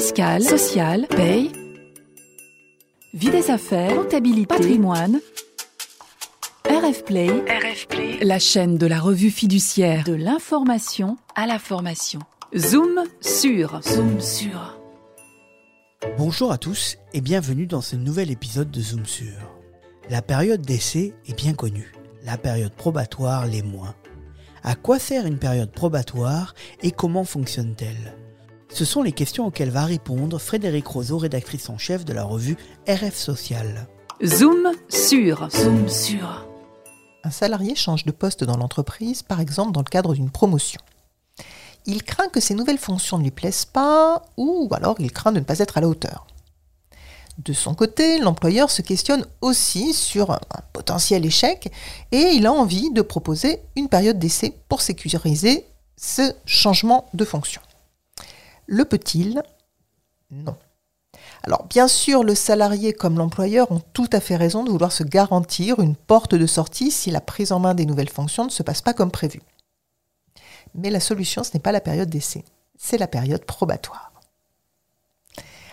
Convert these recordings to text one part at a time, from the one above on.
fiscale, sociale, paye, vie des affaires, comptabilité, patrimoine. RF Play, la chaîne de la revue fiduciaire de l'information à la formation. Zoom sur, zoom sur. Bonjour à tous et bienvenue dans ce nouvel épisode de Zoom sur. La période d'essai est bien connue, la période probatoire l'est moins. À quoi sert une période probatoire et comment fonctionne-t-elle? Ce sont les questions auxquelles va répondre Frédéric Roseau, rédactrice en chef de la revue RF Social. Zoom sur, zoom sur. Un salarié change de poste dans l'entreprise, par exemple dans le cadre d'une promotion. Il craint que ces nouvelles fonctions ne lui plaisent pas, ou alors il craint de ne pas être à la hauteur. De son côté, l'employeur se questionne aussi sur un potentiel échec et il a envie de proposer une période d'essai pour sécuriser ce changement de fonction. Le peut-il? Non. Alors bien sûr, le salarié comme l'employeur ont tout à fait raison de vouloir se garantir une porte de sortie si la prise en main des nouvelles fonctions ne se passe pas comme prévu. Mais la solution, ce n'est pas la période d'essai, c'est la période probatoire.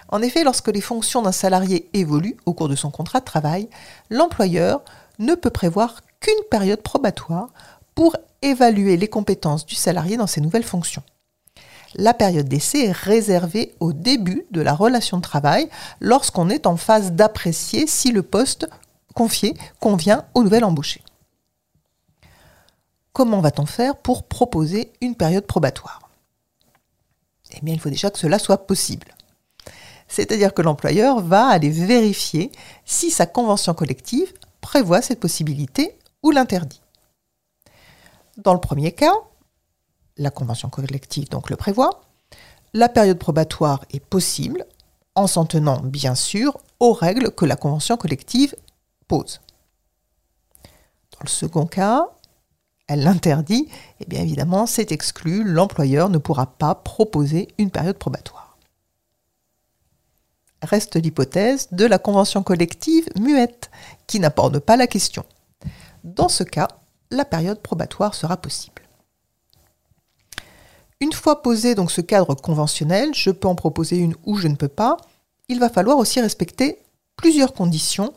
En effet, lorsque les fonctions d'un salarié évoluent au cours de son contrat de travail, l'employeur ne peut prévoir qu'une période probatoire pour évaluer les compétences du salarié dans ses nouvelles fonctions. La période d'essai est réservée au début de la relation de travail lorsqu'on est en phase d'apprécier si le poste confié convient au nouvel embauché. Comment va-t-on faire pour proposer une période probatoire? Eh bien, il faut déjà que cela soit possible. C'est-à-dire que l'employeur va aller vérifier si sa convention collective prévoit cette possibilité ou l'interdit. Dans le premier cas, la convention collective donc le prévoit, la période probatoire est possible en s'en tenant bien sûr aux règles que la convention collective pose. Dans le second cas, elle l'interdit, et bien évidemment c'est exclu, l'employeur ne pourra pas proposer une période probatoire reste l'hypothèse de la convention collective muette, qui n'aborde pas la question. Dans ce cas, la période probatoire sera possible. Une fois posé donc ce cadre conventionnel, je peux en proposer une ou je ne peux pas, il va falloir aussi respecter plusieurs conditions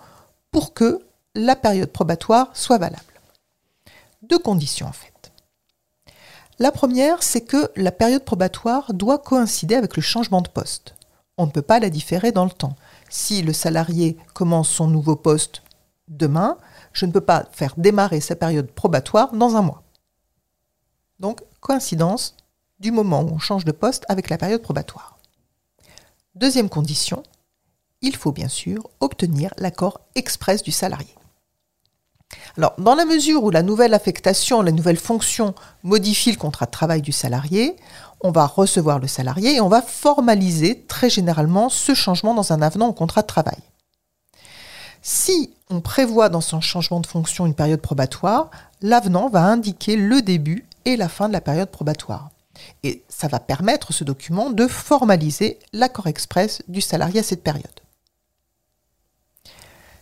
pour que la période probatoire soit valable. Deux conditions en fait. La première, c'est que la période probatoire doit coïncider avec le changement de poste on ne peut pas la différer dans le temps. Si le salarié commence son nouveau poste demain, je ne peux pas faire démarrer sa période probatoire dans un mois. Donc, coïncidence du moment où on change de poste avec la période probatoire. Deuxième condition, il faut bien sûr obtenir l'accord express du salarié. Alors, dans la mesure où la nouvelle affectation, la nouvelle fonction modifie le contrat de travail du salarié, on va recevoir le salarié et on va formaliser très généralement ce changement dans un avenant au contrat de travail. Si on prévoit dans son changement de fonction une période probatoire, l'avenant va indiquer le début et la fin de la période probatoire. Et ça va permettre ce document de formaliser l'accord express du salarié à cette période.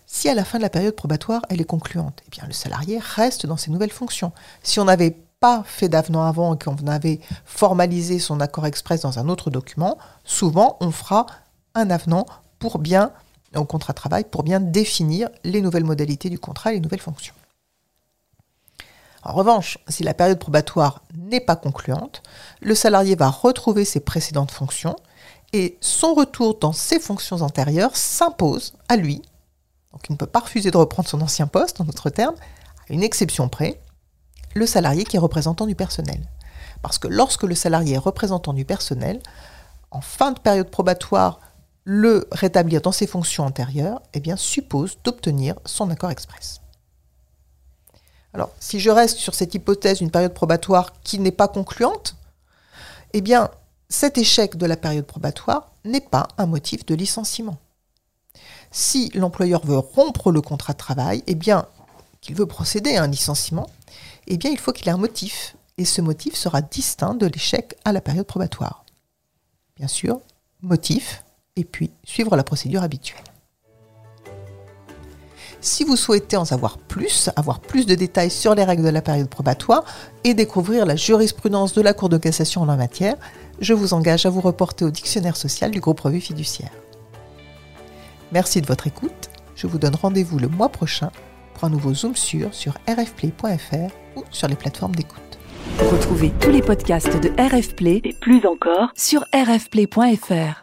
Si à la fin de la période probatoire, elle est concluante, eh bien le salarié reste dans ses nouvelles fonctions. Si on n'avait pas fait d'avenant avant et qu'on avait formalisé son accord express dans un autre document, souvent on fera un avenant pour bien, au contrat de travail, pour bien définir les nouvelles modalités du contrat et les nouvelles fonctions. En revanche, si la période probatoire n'est pas concluante, le salarié va retrouver ses précédentes fonctions et son retour dans ses fonctions antérieures s'impose à lui. Donc il ne peut pas refuser de reprendre son ancien poste, en d'autres termes, à une exception près, le salarié qui est représentant du personnel. Parce que lorsque le salarié est représentant du personnel, en fin de période probatoire, le rétablir dans ses fonctions antérieures, eh suppose d'obtenir son accord express. Alors, si je reste sur cette hypothèse d'une période probatoire qui n'est pas concluante, eh bien, cet échec de la période probatoire n'est pas un motif de licenciement. Si l'employeur veut rompre le contrat de travail, eh bien, qu'il veut procéder à un licenciement, eh bien, il faut qu'il ait un motif. Et ce motif sera distinct de l'échec à la période probatoire. Bien sûr, motif, et puis suivre la procédure habituelle. Si vous souhaitez en savoir plus, avoir plus de détails sur les règles de la période probatoire et découvrir la jurisprudence de la Cour de cassation en la matière, je vous engage à vous reporter au dictionnaire social du groupe Revue Fiduciaire. Merci de votre écoute. Je vous donne rendez-vous le mois prochain pour un nouveau Zoom sur sur rfplay.fr ou sur les plateformes d'écoute. Retrouvez tous les podcasts de RF Play et plus encore sur rfplay.fr.